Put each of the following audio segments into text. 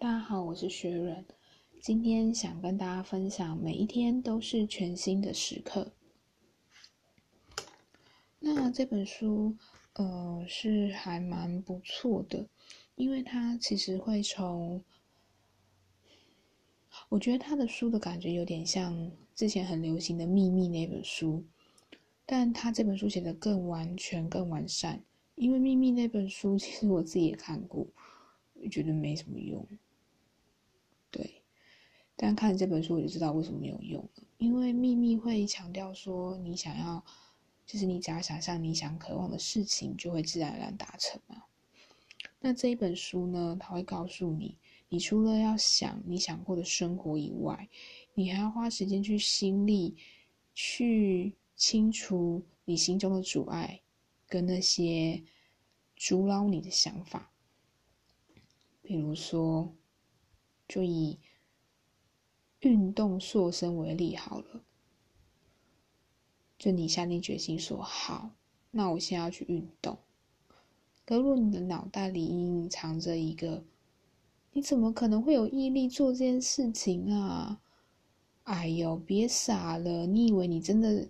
大家好，我是学人，今天想跟大家分享，每一天都是全新的时刻。那这本书，呃，是还蛮不错的，因为它其实会从，我觉得他的书的感觉有点像之前很流行的《秘密》那本书，但他这本书写的更完全、更完善。因为《秘密》那本书，其实我自己也看过，我觉得没什么用。但看这本书，我就知道为什么没有用了。因为秘密会强调说，你想要，就是你只要想象你想渴望的事情，就会自然而然达成嘛。那这一本书呢，它会告诉你，你除了要想你想过的生活以外，你还要花时间去心力，去清除你心中的阻碍，跟那些阻挠你的想法，比如说。就以运动塑身为例好了，就你下定决心说好，那我现在要去运动。可如果你的脑袋里隐藏着一个，你怎么可能会有毅力做这件事情啊？哎呦，别傻了！你以为你真的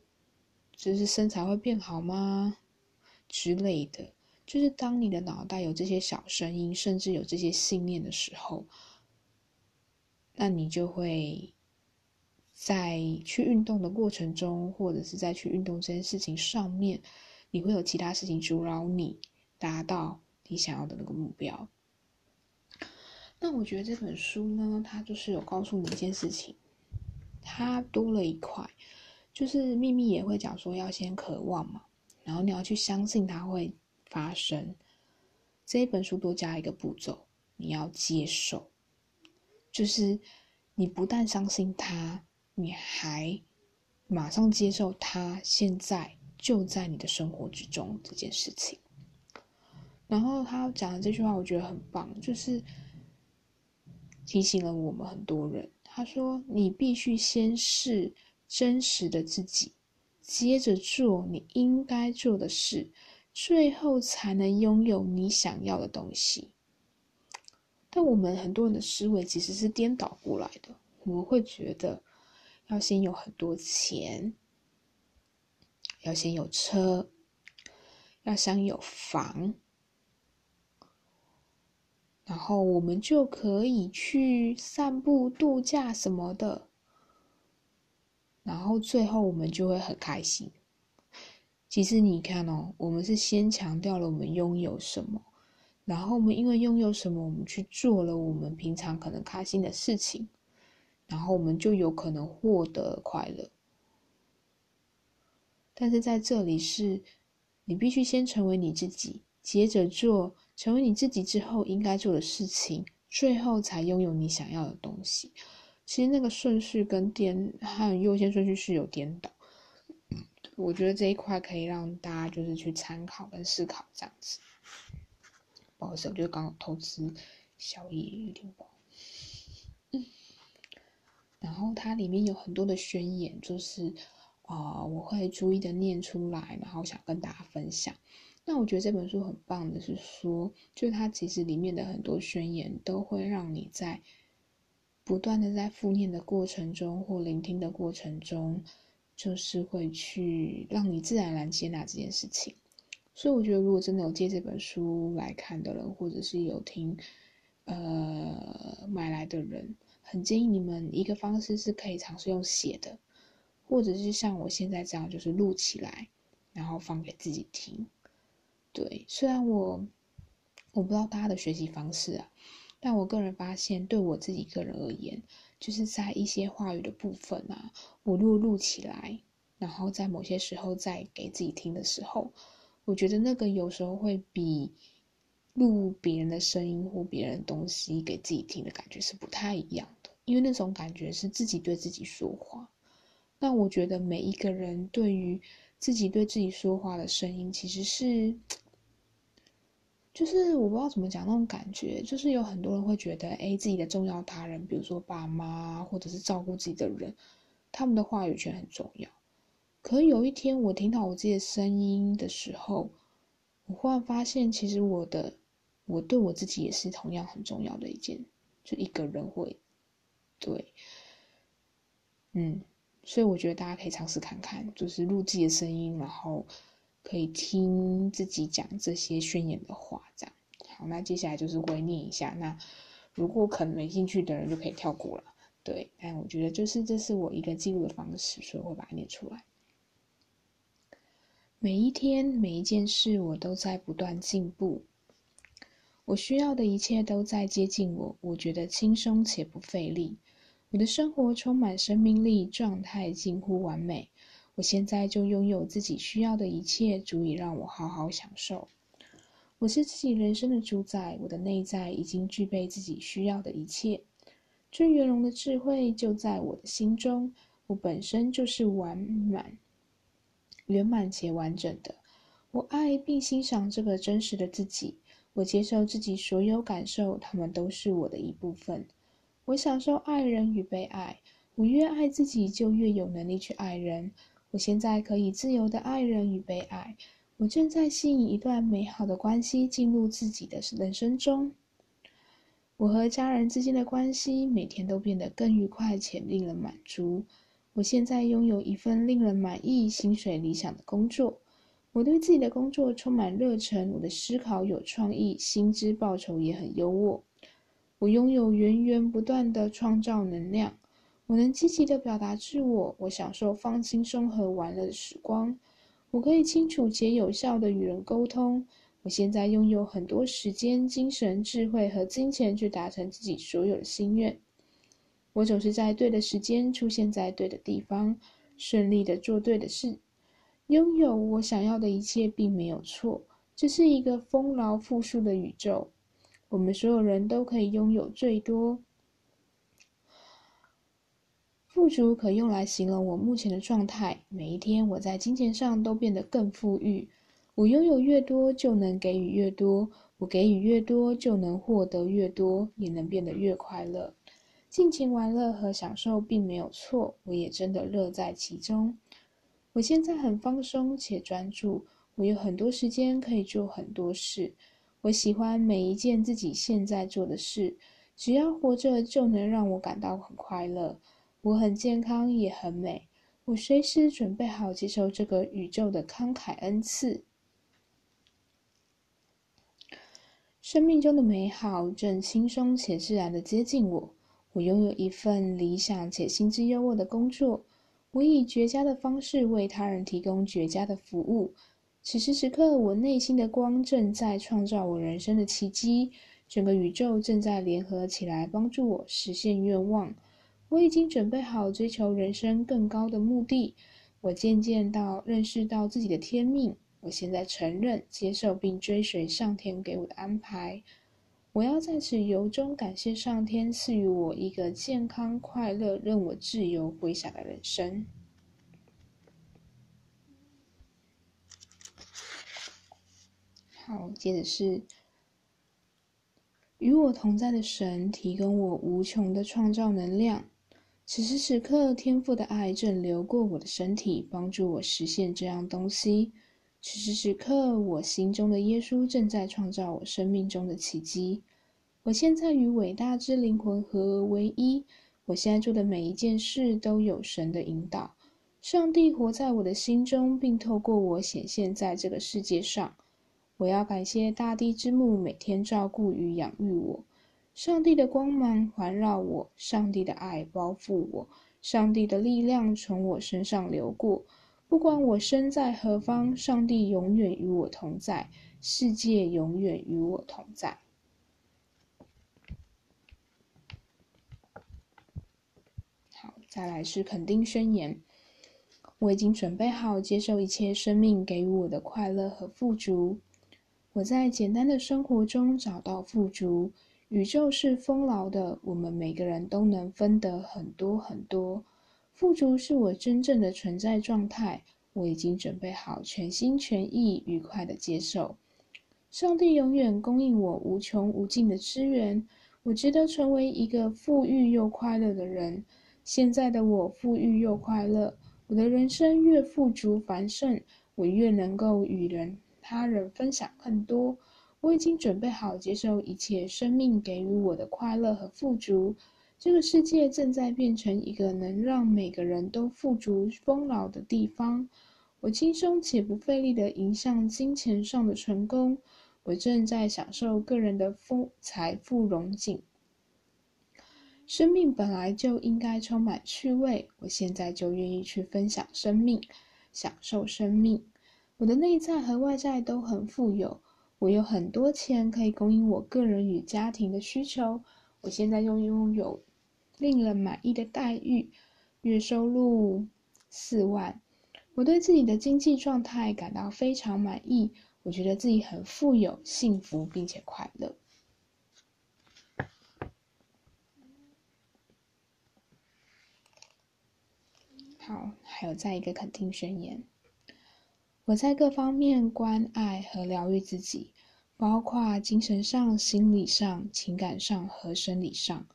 就是身材会变好吗？之类的，就是当你的脑袋有这些小声音，甚至有这些信念的时候。那你就会在去运动的过程中，或者是在去运动这件事情上面，你会有其他事情阻挠你达到你想要的那个目标。那我觉得这本书呢，它就是有告诉你一件事情，它多了一块，就是秘密也会讲说要先渴望嘛，然后你要去相信它会发生。这一本书多加一个步骤，你要接受。就是你不但相信他，你还马上接受他现在就在你的生活之中这件事情。然后他讲的这句话，我觉得很棒，就是提醒了我们很多人。他说：“你必须先是真实的自己，接着做你应该做的事，最后才能拥有你想要的东西。”但我们很多人的思维其实是颠倒过来的。我们会觉得，要先有很多钱，要先有车，要先有房，然后我们就可以去散步、度假什么的。然后最后我们就会很开心。其实你看哦，我们是先强调了我们拥有什么。然后我们因为拥有什么，我们去做了我们平常可能开心的事情，然后我们就有可能获得快乐。但是在这里是，你必须先成为你自己，接着做成为你自己之后应该做的事情，最后才拥有你想要的东西。其实那个顺序跟颠和优先顺序是有颠倒。我觉得这一块可以让大家就是去参考跟思考这样子。不好意思，我就刚好投资小野有点不好。嗯，然后它里面有很多的宣言，就是啊，我会逐一的念出来，然后想跟大家分享。那我觉得这本书很棒的是说，就它其实里面的很多宣言都会让你在不断的在复念的过程中或聆听的过程中，就是会去让你自然而然接纳这件事情。所以我觉得，如果真的有借这本书来看的人，或者是有听，呃，买来的人，很建议你们一个方式是可以尝试用写的，或者是像我现在这样，就是录起来，然后放给自己听。对，虽然我我不知道大家的学习方式啊，但我个人发现，对我自己个人而言，就是在一些话语的部分啊，我录录起来，然后在某些时候再给自己听的时候。我觉得那个有时候会比录别人的声音或别人东西给自己听的感觉是不太一样的，因为那种感觉是自己对自己说话。那我觉得每一个人对于自己对自己说话的声音，其实是，就是我不知道怎么讲那种感觉，就是有很多人会觉得，哎，自己的重要他人，比如说爸妈或者是照顾自己的人，他们的话语权很重要。可有一天，我听到我自己的声音的时候，我忽然发现，其实我的，我对我自己也是同样很重要的一件就一个人会，对，嗯，所以我觉得大家可以尝试看看，就是录自己的声音，然后可以听自己讲这些宣言的话，这样。好，那接下来就是会念一下。那如果可能没兴趣的人就可以跳过了。对，但我觉得就是这是我一个记录的方式，所以我把它念出来。每一天，每一件事，我都在不断进步。我需要的一切都在接近我，我觉得轻松且不费力。我的生活充满生命力，状态近乎完美。我现在就拥有自己需要的一切，足以让我好好享受。我是自己人生的主宰，我的内在已经具备自己需要的一切。最圆融的智慧就在我的心中，我本身就是完满。圆满且完整的，我爱并欣赏这个真实的自己。我接受自己所有感受，他们都是我的一部分。我享受爱人与被爱。我越爱自己，就越有能力去爱人。我现在可以自由的爱人与被爱。我正在吸引一段美好的关系进入自己的人生中。我和家人之间的关系每天都变得更愉快且令人满足。我现在拥有一份令人满意、薪水理想的工作。我对自己的工作充满热忱，我的思考有创意，薪资报酬也很优渥。我拥有源源不断的创造能量。我能积极的表达自我。我享受放轻松和玩乐的时光。我可以清楚且有效的与人沟通。我现在拥有很多时间、精神、智慧和金钱去达成自己所有的心愿。我总是在对的时间出现在对的地方，顺利的做对的事，拥有我想要的一切，并没有错。这是一个丰饶富庶的宇宙，我们所有人都可以拥有最多。富足可用来形容我目前的状态。每一天，我在金钱上都变得更富裕。我拥有越多，就能给予越多；我给予越多，就能获得越多，也能变得越快乐。尽情玩乐和享受并没有错，我也真的乐在其中。我现在很放松且专注，我有很多时间可以做很多事。我喜欢每一件自己现在做的事，只要活着就能让我感到很快乐。我很健康也很美，我随时准备好接受这个宇宙的慷慨恩赐。生命中的美好正轻松且自然的接近我。我拥有一份理想且薪资优渥的工作，我以绝佳的方式为他人提供绝佳的服务。此时此刻，我内心的光正在创造我人生的奇迹，整个宇宙正在联合起来帮助我实现愿望。我已经准备好追求人生更高的目的。我渐渐到认识到自己的天命。我现在承认、接受并追随上天给我的安排。我要在此由衷感谢上天赐予我一个健康、快乐、任我自由挥洒的人生。好，接着是与我同在的神提供我无穷的创造能量。此时此刻，天赋的爱正流过我的身体，帮助我实现这样东西。此时此刻，我心中的耶稣正在创造我生命中的奇迹。我现在与伟大之灵魂合而为一。我现在做的每一件事都有神的引导。上帝活在我的心中，并透过我显现在这个世界上。我要感谢大地之母每天照顾与养育我。上帝的光芒环绕我，上帝的爱包覆我，上帝的力量从我身上流过。不管我身在何方，上帝永远与我同在，世界永远与我同在。好，再来是肯定宣言。我已经准备好接受一切生命给予我的快乐和富足。我在简单的生活中找到富足。宇宙是丰饶的，我们每个人都能分得很多很多。富足是我真正的存在状态，我已经准备好全心全意、愉快的接受。上帝永远供应我无穷无尽的资源，我值得成为一个富裕又快乐的人。现在的我富裕又快乐，我的人生越富足繁盛，我越能够与人他人分享更多。我已经准备好接受一切生命给予我的快乐和富足。这个世界正在变成一个能让每个人都富足丰饶的地方。我轻松且不费力地迎向金钱上的成功。我正在享受个人的丰财富荣景。生命本来就应该充满趣味，我现在就愿意去分享生命，享受生命。我的内在和外在都很富有，我有很多钱可以供应我个人与家庭的需求。我现在又拥有令人满意的待遇，月收入四万。我对自己的经济状态感到非常满意，我觉得自己很富有、幸福并且快乐。好，还有再一个肯定宣言。我在各方面关爱和疗愈自己，包括精神上、心理上、情感上和生理上。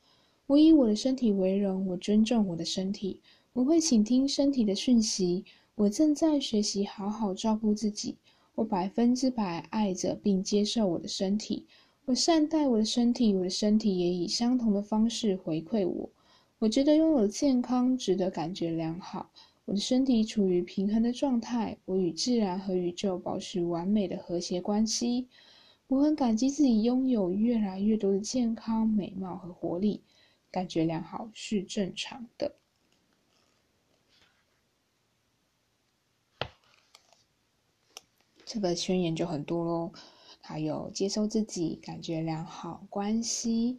我以我的身体为荣，我尊重我的身体，我会倾听身体的讯息。我正在学习好好照顾自己。我百分之百爱着并接受我的身体。我善待我的身体，我的身体也以相同的方式回馈我。我觉得拥有健康，值得感觉良好。我的身体处于平衡的状态，我与自然和宇宙保持完美的和谐关系。我很感激自己拥有越来越多的健康、美貌和活力，感觉良好是正常的。这个宣言就很多喽，还有接受自己、感觉良好、关系，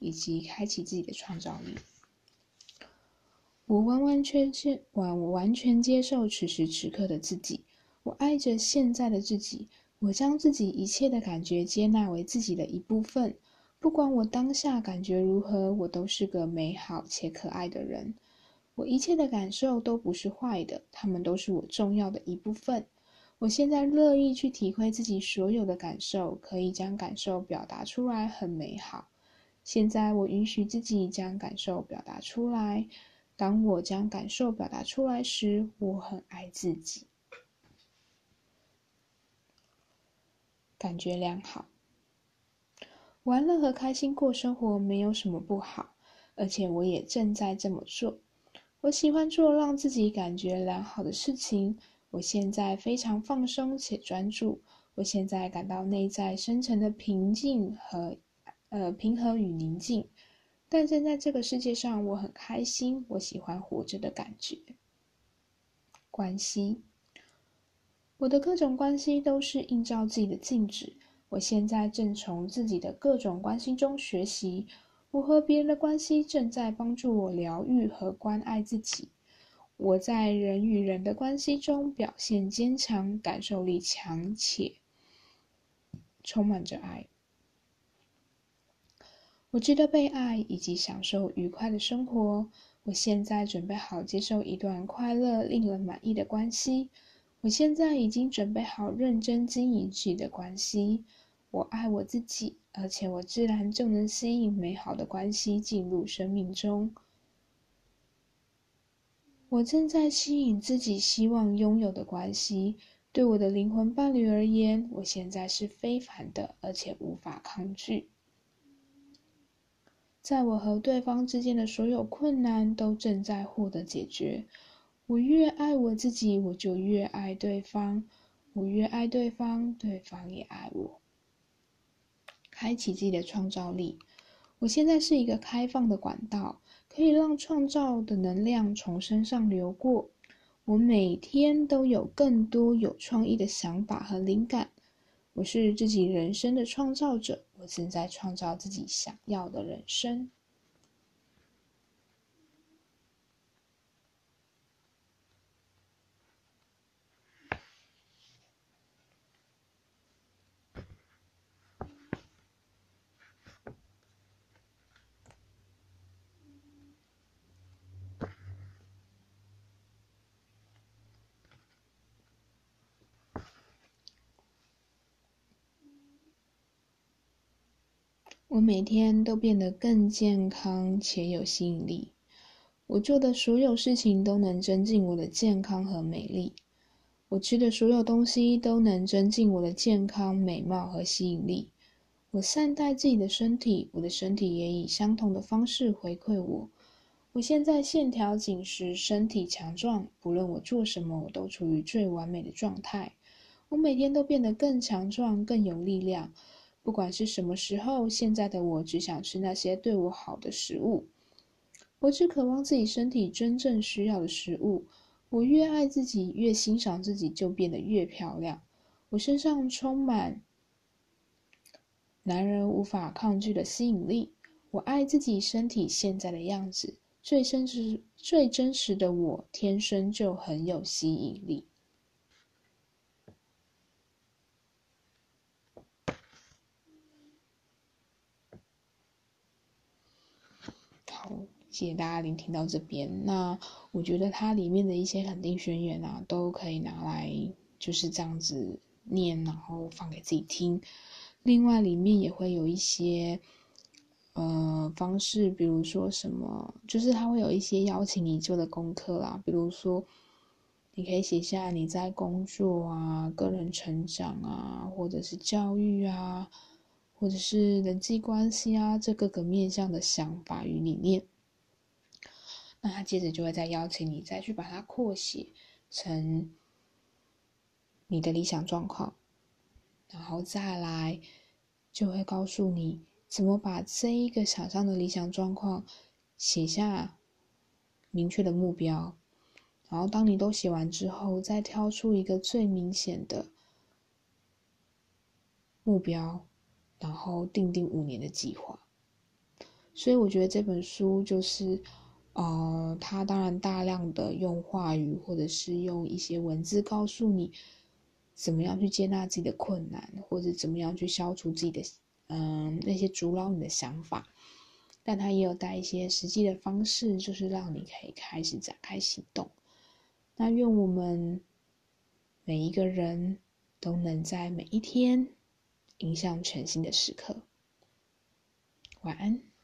以及开启自己的创造力。我完完全全完，我完全接受此时此刻的自己。我爱着现在的自己。我将自己一切的感觉接纳为自己的一部分。不管我当下感觉如何，我都是个美好且可爱的人。我一切的感受都不是坏的，他们都是我重要的一部分。我现在乐意去体会自己所有的感受，可以将感受表达出来，很美好。现在我允许自己将感受表达出来。当我将感受表达出来时，我很爱自己，感觉良好。玩乐和开心过生活没有什么不好，而且我也正在这么做。我喜欢做让自己感觉良好的事情。我现在非常放松且专注。我现在感到内在深层的平静和呃平和与宁静。但正在这个世界上，我很开心。我喜欢活着的感觉。关系，我的各种关系都是映照自己的镜子。我现在正从自己的各种关系中学习。我和别人的关系正在帮助我疗愈和关爱自己。我在人与人的关系中表现坚强，感受力强且充满着爱。我值得被爱，以及享受愉快的生活。我现在准备好接受一段快乐、令人满意的关系。我现在已经准备好认真经营自己的关系。我爱我自己，而且我自然就能吸引美好的关系进入生命中。我正在吸引自己希望拥有的关系。对我的灵魂伴侣而言，我现在是非凡的，而且无法抗拒。在我和对方之间的所有困难都正在获得解决。我越爱我自己，我就越爱对方。我越爱对方，对方也爱我。开启自己的创造力。我现在是一个开放的管道，可以让创造的能量从身上流过。我每天都有更多有创意的想法和灵感。我是自己人生的创造者，我正在创造自己想要的人生。我每天都变得更健康且有吸引力。我做的所有事情都能增进我的健康和美丽。我吃的所有东西都能增进我的健康、美貌和吸引力。我善待自己的身体，我的身体也以相同的方式回馈我。我现在线条紧实，身体强壮，不论我做什么，我都处于最完美的状态。我每天都变得更强壮、更有力量。不管是什么时候，现在的我只想吃那些对我好的食物。我只渴望自己身体真正需要的食物。我越爱自己，越欣赏自己，就变得越漂亮。我身上充满男人无法抗拒的吸引力。我爱自己身体现在的样子，最真实、最真实的我，天生就很有吸引力。好。谢谢大家聆听到这边。那我觉得它里面的一些肯定宣言啊，都可以拿来就是这样子念，然后放给自己听。另外，里面也会有一些呃方式，比如说什么，就是他会有一些邀请你做的功课啦，比如说你可以写下你在工作啊、个人成长啊，或者是教育啊，或者是人际关系啊这各个面向的想法与理念。那他接着就会再邀请你再去把它扩写成你的理想状况，然后再来就会告诉你怎么把这一个想象的理想状况写下明确的目标，然后当你都写完之后，再挑出一个最明显的目标，然后定定五年的计划。所以我觉得这本书就是。呃，他当然大量的用话语或者是用一些文字告诉你怎么样去接纳自己的困难，或者怎么样去消除自己的嗯那些阻挠你的想法，但他也有带一些实际的方式，就是让你可以开始展开行动。那愿我们每一个人都能在每一天迎向全新的时刻。晚安。